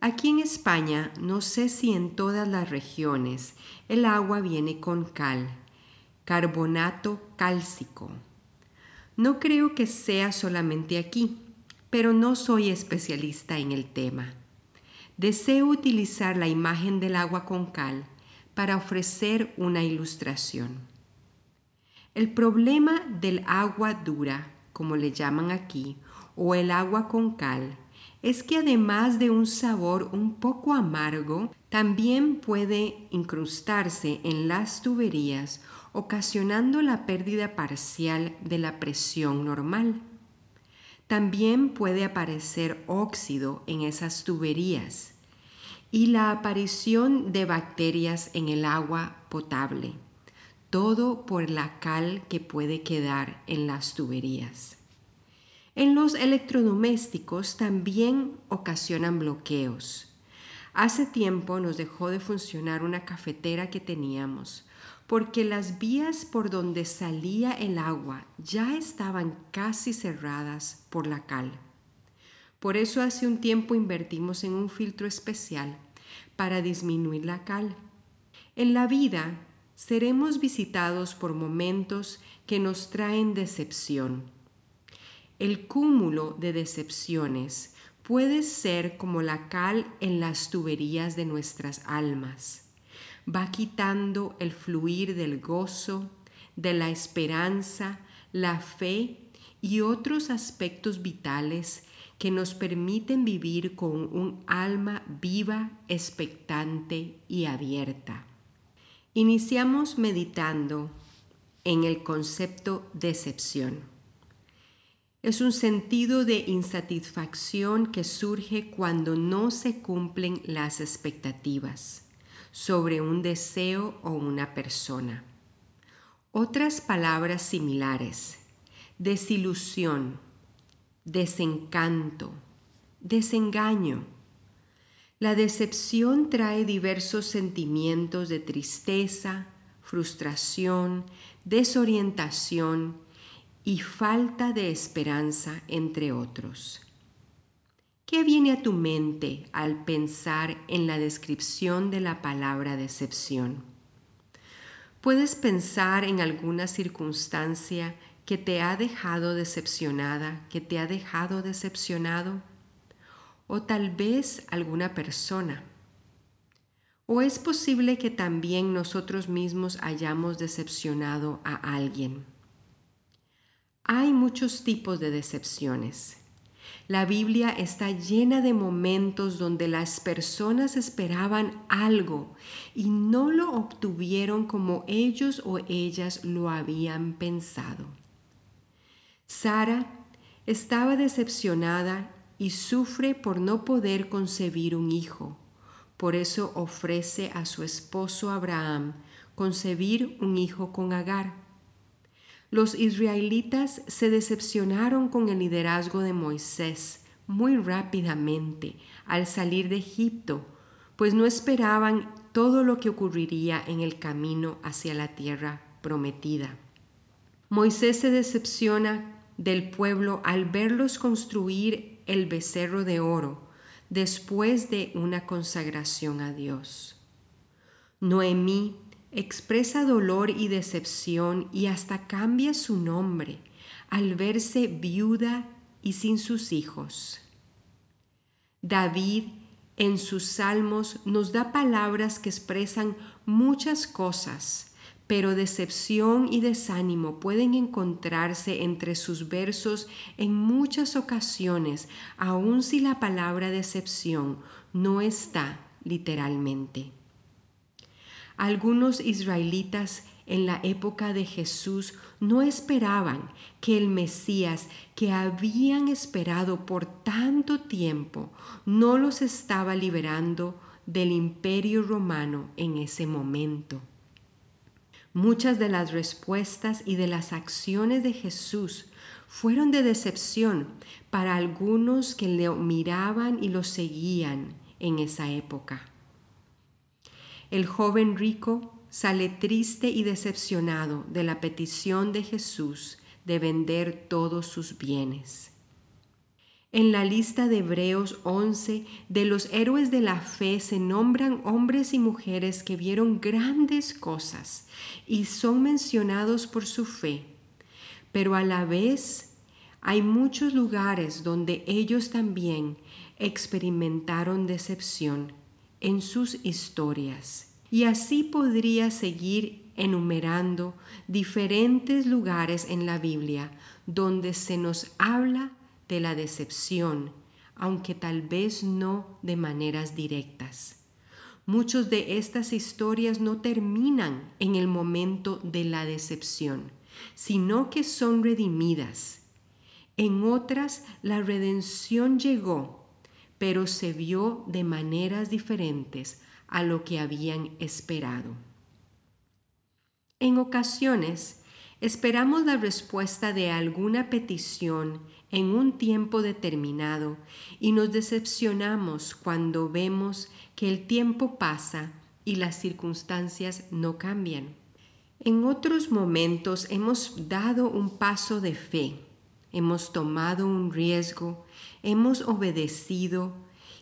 Aquí en España, no sé si en todas las regiones, el agua viene con cal, carbonato cálcico. No creo que sea solamente aquí, pero no soy especialista en el tema. Deseo utilizar la imagen del agua con cal para ofrecer una ilustración. El problema del agua dura, como le llaman aquí, o el agua con cal, es que además de un sabor un poco amargo, también puede incrustarse en las tuberías, ocasionando la pérdida parcial de la presión normal. También puede aparecer óxido en esas tuberías y la aparición de bacterias en el agua potable, todo por la cal que puede quedar en las tuberías. En los electrodomésticos también ocasionan bloqueos. Hace tiempo nos dejó de funcionar una cafetera que teníamos porque las vías por donde salía el agua ya estaban casi cerradas por la cal. Por eso hace un tiempo invertimos en un filtro especial para disminuir la cal. En la vida seremos visitados por momentos que nos traen decepción el cúmulo de decepciones puede ser como la cal en las tuberías de nuestras almas. Va quitando el fluir del gozo, de la esperanza, la fe y otros aspectos vitales que nos permiten vivir con un alma viva, expectante y abierta. Iniciamos meditando en el concepto decepción. Es un sentido de insatisfacción que surge cuando no se cumplen las expectativas sobre un deseo o una persona. Otras palabras similares, desilusión, desencanto, desengaño. La decepción trae diversos sentimientos de tristeza, frustración, desorientación, y falta de esperanza, entre otros. ¿Qué viene a tu mente al pensar en la descripción de la palabra decepción? ¿Puedes pensar en alguna circunstancia que te ha dejado decepcionada, que te ha dejado decepcionado? ¿O tal vez alguna persona? ¿O es posible que también nosotros mismos hayamos decepcionado a alguien? Hay muchos tipos de decepciones. La Biblia está llena de momentos donde las personas esperaban algo y no lo obtuvieron como ellos o ellas lo habían pensado. Sara estaba decepcionada y sufre por no poder concebir un hijo. Por eso ofrece a su esposo Abraham concebir un hijo con Agar. Los israelitas se decepcionaron con el liderazgo de Moisés muy rápidamente al salir de Egipto, pues no esperaban todo lo que ocurriría en el camino hacia la tierra prometida. Moisés se decepciona del pueblo al verlos construir el becerro de oro después de una consagración a Dios. Noemí expresa dolor y decepción y hasta cambia su nombre al verse viuda y sin sus hijos. David en sus salmos nos da palabras que expresan muchas cosas, pero decepción y desánimo pueden encontrarse entre sus versos en muchas ocasiones, aun si la palabra decepción no está literalmente. Algunos israelitas en la época de Jesús no esperaban que el Mesías que habían esperado por tanto tiempo no los estaba liberando del imperio romano en ese momento. Muchas de las respuestas y de las acciones de Jesús fueron de decepción para algunos que le miraban y lo seguían en esa época. El joven rico sale triste y decepcionado de la petición de Jesús de vender todos sus bienes. En la lista de Hebreos 11 de los héroes de la fe se nombran hombres y mujeres que vieron grandes cosas y son mencionados por su fe, pero a la vez hay muchos lugares donde ellos también experimentaron decepción en sus historias. Y así podría seguir enumerando diferentes lugares en la Biblia donde se nos habla de la decepción, aunque tal vez no de maneras directas. Muchas de estas historias no terminan en el momento de la decepción, sino que son redimidas. En otras, la redención llegó, pero se vio de maneras diferentes a lo que habían esperado. En ocasiones, esperamos la respuesta de alguna petición en un tiempo determinado y nos decepcionamos cuando vemos que el tiempo pasa y las circunstancias no cambian. En otros momentos hemos dado un paso de fe, hemos tomado un riesgo, hemos obedecido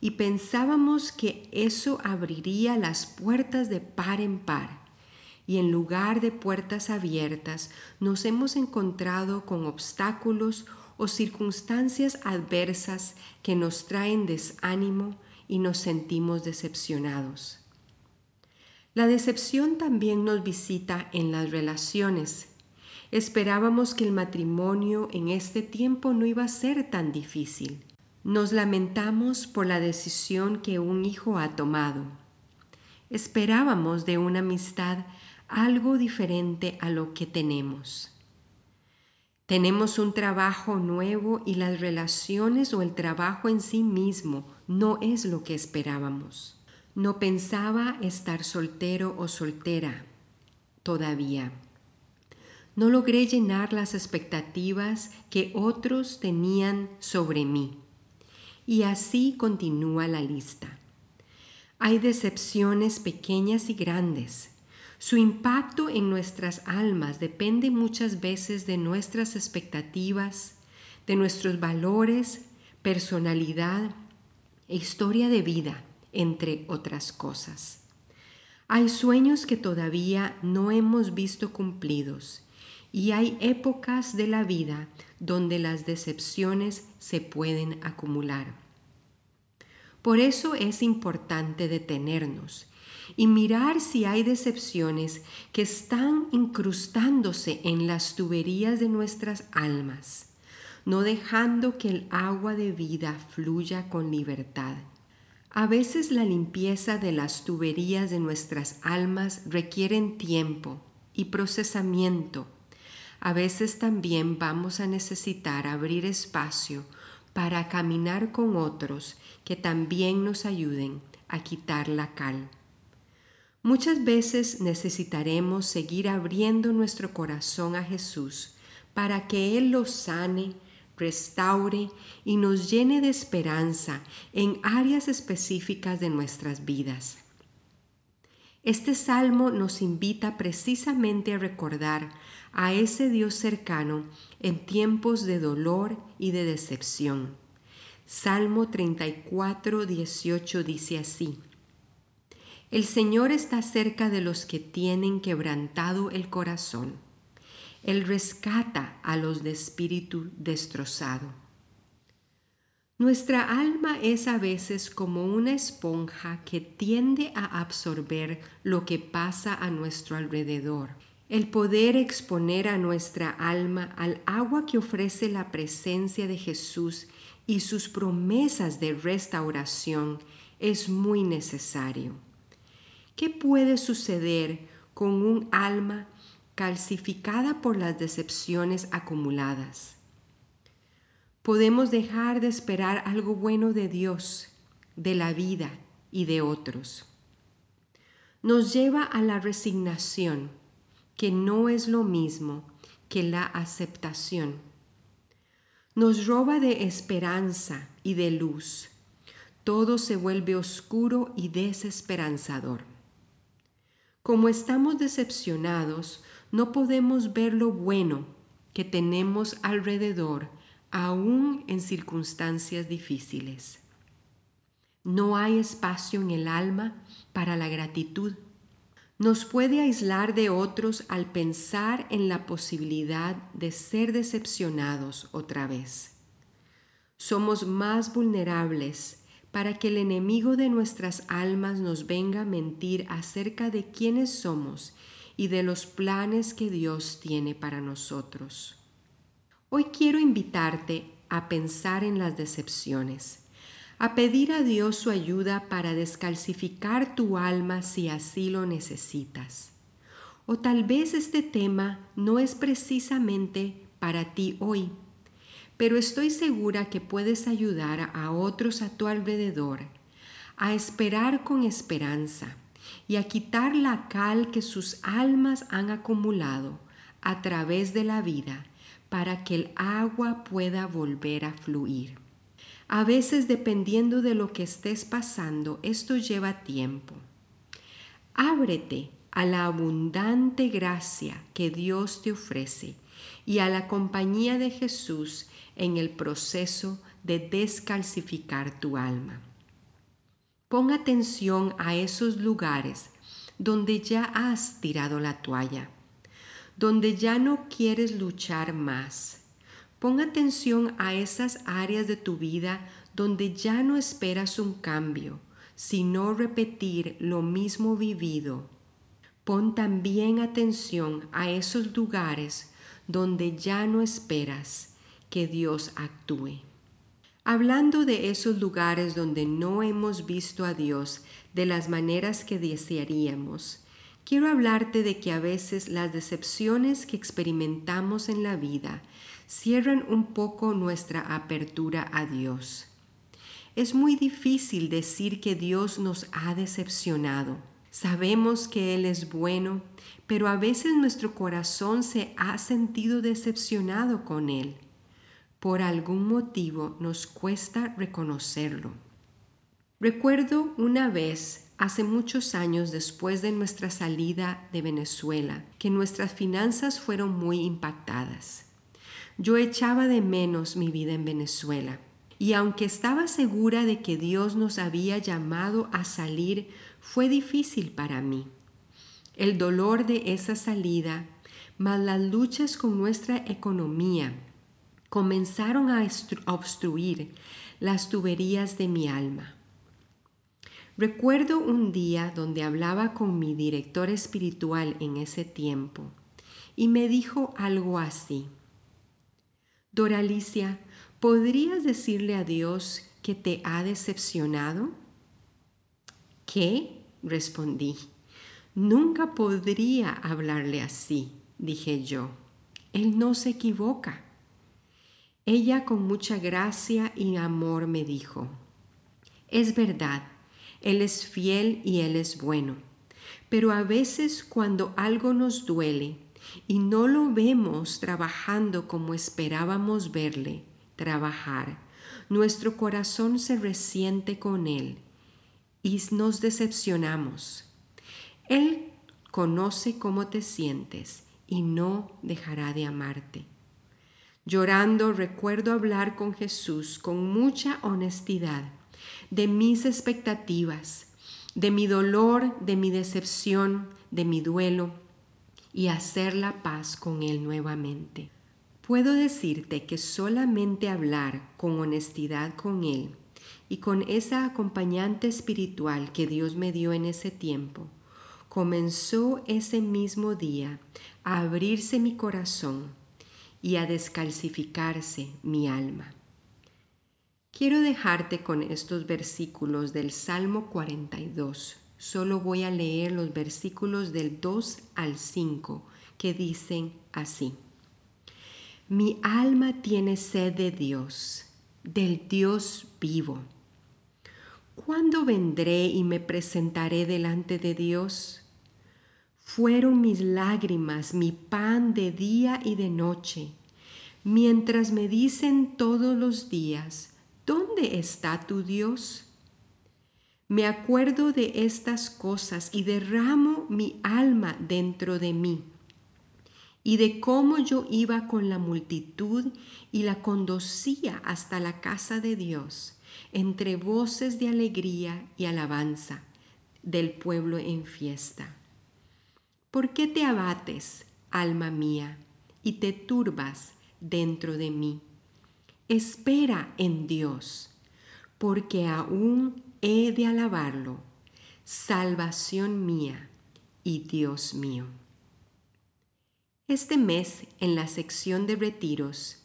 y pensábamos que eso abriría las puertas de par en par. Y en lugar de puertas abiertas, nos hemos encontrado con obstáculos o circunstancias adversas que nos traen desánimo y nos sentimos decepcionados. La decepción también nos visita en las relaciones. Esperábamos que el matrimonio en este tiempo no iba a ser tan difícil. Nos lamentamos por la decisión que un hijo ha tomado. Esperábamos de una amistad algo diferente a lo que tenemos. Tenemos un trabajo nuevo y las relaciones o el trabajo en sí mismo no es lo que esperábamos. No pensaba estar soltero o soltera todavía. No logré llenar las expectativas que otros tenían sobre mí. Y así continúa la lista. Hay decepciones pequeñas y grandes, su impacto en nuestras almas depende muchas veces de nuestras expectativas, de nuestros valores, personalidad e historia de vida, entre otras cosas. Hay sueños que todavía no hemos visto cumplidos y hay épocas de la vida donde las decepciones se pueden acumular. Por eso es importante detenernos y mirar si hay decepciones que están incrustándose en las tuberías de nuestras almas, no dejando que el agua de vida fluya con libertad. A veces la limpieza de las tuberías de nuestras almas requieren tiempo y procesamiento. A veces también vamos a necesitar abrir espacio para caminar con otros que también nos ayuden a quitar la cal. Muchas veces necesitaremos seguir abriendo nuestro corazón a Jesús para que Él lo sane, restaure y nos llene de esperanza en áreas específicas de nuestras vidas. Este salmo nos invita precisamente a recordar a ese Dios cercano en tiempos de dolor y de decepción. Salmo 34, 18 dice así. El Señor está cerca de los que tienen quebrantado el corazón. Él rescata a los de espíritu destrozado. Nuestra alma es a veces como una esponja que tiende a absorber lo que pasa a nuestro alrededor. El poder exponer a nuestra alma al agua que ofrece la presencia de Jesús y sus promesas de restauración es muy necesario. ¿Qué puede suceder con un alma calcificada por las decepciones acumuladas? Podemos dejar de esperar algo bueno de Dios, de la vida y de otros. Nos lleva a la resignación, que no es lo mismo que la aceptación. Nos roba de esperanza y de luz. Todo se vuelve oscuro y desesperanzador. Como estamos decepcionados, no podemos ver lo bueno que tenemos alrededor, aún en circunstancias difíciles. No hay espacio en el alma para la gratitud. Nos puede aislar de otros al pensar en la posibilidad de ser decepcionados otra vez. Somos más vulnerables para que el enemigo de nuestras almas nos venga a mentir acerca de quiénes somos y de los planes que Dios tiene para nosotros. Hoy quiero invitarte a pensar en las decepciones a pedir a Dios su ayuda para descalcificar tu alma si así lo necesitas. O tal vez este tema no es precisamente para ti hoy, pero estoy segura que puedes ayudar a otros a tu alrededor a esperar con esperanza y a quitar la cal que sus almas han acumulado a través de la vida para que el agua pueda volver a fluir. A veces, dependiendo de lo que estés pasando, esto lleva tiempo. Ábrete a la abundante gracia que Dios te ofrece y a la compañía de Jesús en el proceso de descalcificar tu alma. Pon atención a esos lugares donde ya has tirado la toalla, donde ya no quieres luchar más Pon atención a esas áreas de tu vida donde ya no esperas un cambio, sino repetir lo mismo vivido. Pon también atención a esos lugares donde ya no esperas que Dios actúe. Hablando de esos lugares donde no hemos visto a Dios de las maneras que desearíamos, quiero hablarte de que a veces las decepciones que experimentamos en la vida cierran un poco nuestra apertura a Dios. Es muy difícil decir que Dios nos ha decepcionado. Sabemos que Él es bueno, pero a veces nuestro corazón se ha sentido decepcionado con Él. Por algún motivo nos cuesta reconocerlo. Recuerdo una vez, hace muchos años después de nuestra salida de Venezuela, que nuestras finanzas fueron muy impactadas. Yo echaba de menos mi vida en Venezuela. Y aunque estaba segura de que Dios nos había llamado a salir, fue difícil para mí. El dolor de esa salida, más las luchas con nuestra economía, comenzaron a obstruir las tuberías de mi alma. Recuerdo un día donde hablaba con mi director espiritual en ese tiempo y me dijo algo así. Doralicia, ¿podrías decirle a Dios que te ha decepcionado? ¿Qué? respondí. Nunca podría hablarle así, dije yo. Él no se equivoca. Ella con mucha gracia y amor me dijo, es verdad, Él es fiel y Él es bueno, pero a veces cuando algo nos duele, y no lo vemos trabajando como esperábamos verle trabajar, nuestro corazón se resiente con Él y nos decepcionamos. Él conoce cómo te sientes y no dejará de amarte. Llorando recuerdo hablar con Jesús con mucha honestidad de mis expectativas, de mi dolor, de mi decepción, de mi duelo y hacer la paz con Él nuevamente. Puedo decirte que solamente hablar con honestidad con Él y con esa acompañante espiritual que Dios me dio en ese tiempo, comenzó ese mismo día a abrirse mi corazón y a descalcificarse mi alma. Quiero dejarte con estos versículos del Salmo 42 Solo voy a leer los versículos del 2 al 5 que dicen así. Mi alma tiene sed de Dios, del Dios vivo. ¿Cuándo vendré y me presentaré delante de Dios? Fueron mis lágrimas mi pan de día y de noche, mientras me dicen todos los días, ¿dónde está tu Dios? Me acuerdo de estas cosas y derramo mi alma dentro de mí, y de cómo yo iba con la multitud y la conducía hasta la casa de Dios, entre voces de alegría y alabanza del pueblo en fiesta. ¿Por qué te abates, alma mía, y te turbas dentro de mí? Espera en Dios, porque aún he de alabarlo, salvación mía y Dios mío. Este mes, en la sección de retiros,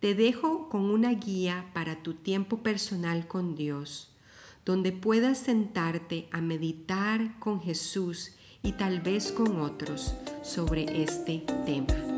te dejo con una guía para tu tiempo personal con Dios, donde puedas sentarte a meditar con Jesús y tal vez con otros sobre este tema.